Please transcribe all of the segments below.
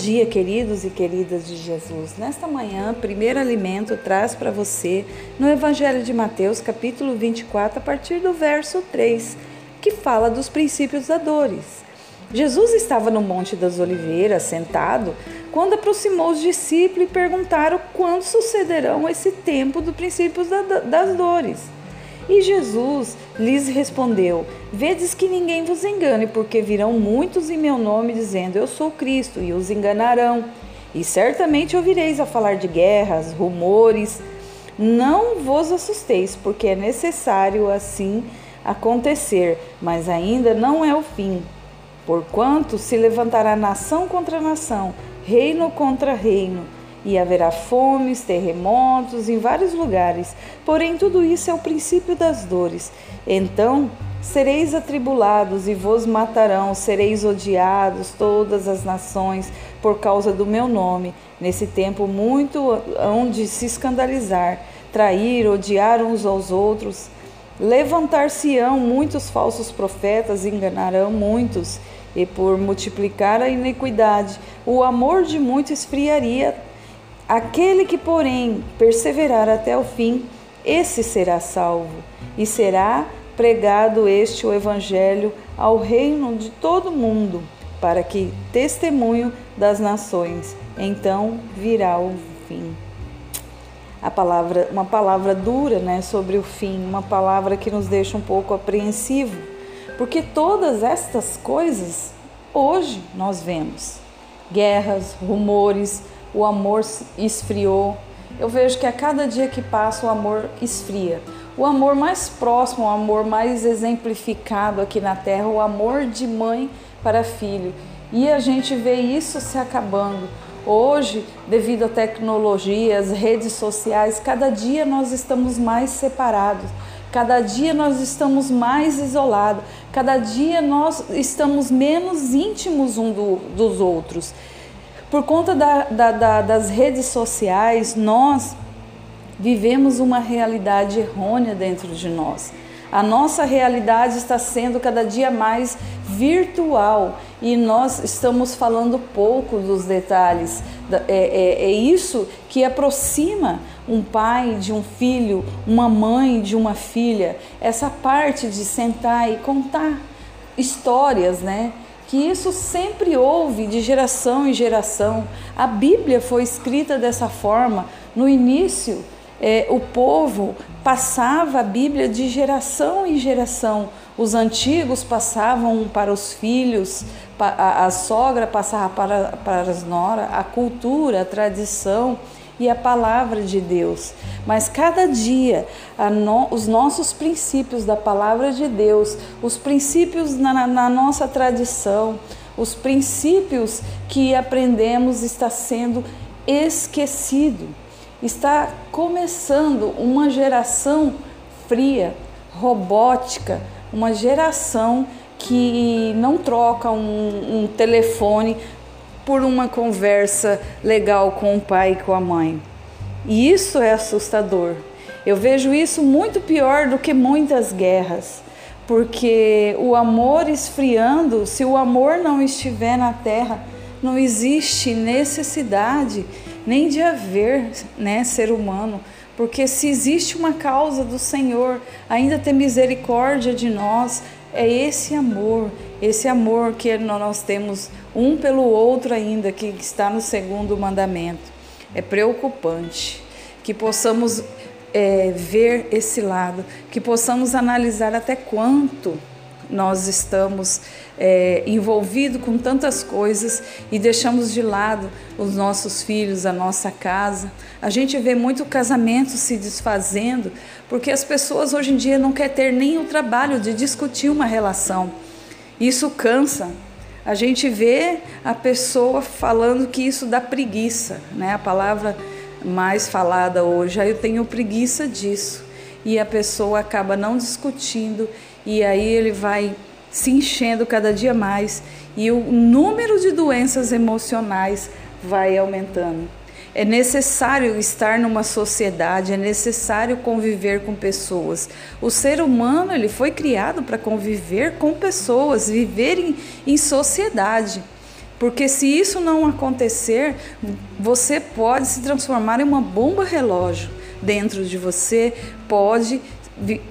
dia, queridos e queridas de Jesus. Nesta manhã, primeiro alimento traz para você no Evangelho de Mateus, capítulo 24, a partir do verso 3, que fala dos princípios da dores. Jesus estava no Monte das Oliveiras, sentado, quando aproximou os discípulos e perguntaram quando sucederão esse tempo dos princípios das dores. E Jesus lhes respondeu: Vedes que ninguém vos engane, porque virão muitos em meu nome dizendo: Eu sou Cristo, e os enganarão. E certamente ouvireis a falar de guerras, rumores. Não vos assusteis, porque é necessário assim acontecer, mas ainda não é o fim. Porquanto se levantará nação contra nação, reino contra reino e haverá fomes, terremotos em vários lugares. Porém, tudo isso é o princípio das dores. Então sereis atribulados e vos matarão, sereis odiados todas as nações por causa do meu nome. Nesse tempo, muito hão de se escandalizar, trair, odiar uns aos outros. Levantar-se-ão muitos falsos profetas, enganarão muitos, e por multiplicar a iniquidade, o amor de muitos esfriaria Aquele que, porém, perseverar até o fim, esse será salvo, e será pregado este o evangelho ao reino de todo mundo, para que testemunho das nações. Então virá o fim. A palavra, uma palavra dura, né, sobre o fim, uma palavra que nos deixa um pouco apreensivo, porque todas estas coisas hoje nós vemos. Guerras, rumores, o amor esfriou. Eu vejo que a cada dia que passa o amor esfria. O amor mais próximo, o amor mais exemplificado aqui na terra, o amor de mãe para filho. E a gente vê isso se acabando. Hoje, devido à tecnologia, às redes sociais, cada dia nós estamos mais separados, cada dia nós estamos mais isolados, cada dia nós estamos menos íntimos um do, dos outros. Por conta da, da, da, das redes sociais, nós vivemos uma realidade errônea dentro de nós. A nossa realidade está sendo cada dia mais virtual e nós estamos falando pouco dos detalhes. É, é, é, isso que aproxima um pai de um filho, uma mãe de uma filha. Essa parte de sentar e contar histórias, né? Que isso sempre houve de geração em geração. A Bíblia foi escrita dessa forma. No início, é, o povo passava a Bíblia de geração em geração. Os antigos passavam para os filhos, a, a sogra passava para, para as noras, a cultura, a tradição e a palavra de Deus. Mas cada dia, no, os nossos princípios da palavra de Deus, os princípios na, na nossa tradição, os princípios que aprendemos está sendo esquecido. Está começando uma geração fria, robótica, uma geração que não troca um, um telefone por uma conversa legal com o pai e com a mãe. E isso é assustador. Eu vejo isso muito pior do que muitas guerras, porque o amor esfriando, se o amor não estiver na terra, não existe necessidade nem de haver né, ser humano, porque se existe uma causa do Senhor, ainda ter misericórdia de nós, é esse amor, esse amor que nós temos um pelo outro ainda, que está no segundo mandamento. É preocupante que possamos é, ver esse lado, que possamos analisar até quanto nós estamos é, envolvidos com tantas coisas e deixamos de lado os nossos filhos, a nossa casa. A gente vê muito casamento se desfazendo porque as pessoas hoje em dia não querem ter nem o trabalho de discutir uma relação. Isso cansa. A gente vê a pessoa falando que isso dá preguiça, né? A palavra mais falada hoje, aí eu tenho preguiça disso. E a pessoa acaba não discutindo e aí ele vai se enchendo cada dia mais e o número de doenças emocionais vai aumentando. É necessário estar numa sociedade, é necessário conviver com pessoas. O ser humano ele foi criado para conviver com pessoas, viver em, em sociedade. Porque se isso não acontecer, você pode se transformar em uma bomba relógio dentro de você, pode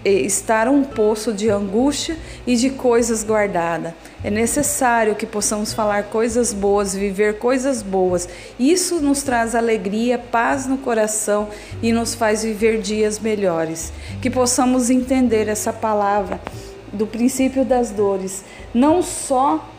eh, estar um poço de angústia e de coisas guardadas. É necessário que possamos falar coisas boas, viver coisas boas. Isso nos traz alegria, paz no coração e nos faz viver dias melhores. Que possamos entender essa palavra do princípio das dores, não só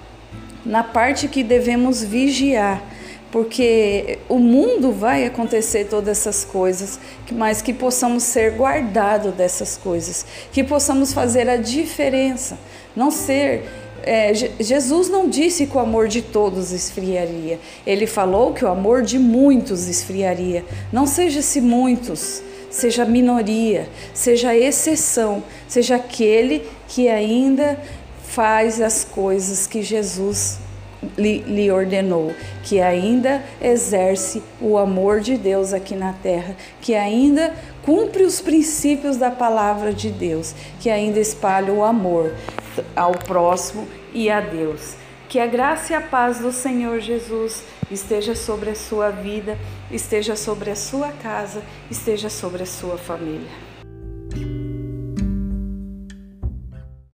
na parte que devemos vigiar, porque o mundo vai acontecer todas essas coisas, mas que possamos ser guardados dessas coisas, que possamos fazer a diferença, não ser. É, Jesus não disse que o amor de todos esfriaria, ele falou que o amor de muitos esfriaria. Não seja se muitos, seja minoria, seja exceção, seja aquele que ainda faz as coisas que Jesus lhe, lhe, ordenou, que ainda exerce o amor de Deus aqui na terra, que ainda cumpre os princípios da palavra de Deus, que ainda espalha o amor ao próximo e a Deus. Que a graça e a paz do Senhor Jesus esteja sobre a sua vida, esteja sobre a sua casa, esteja sobre a sua família.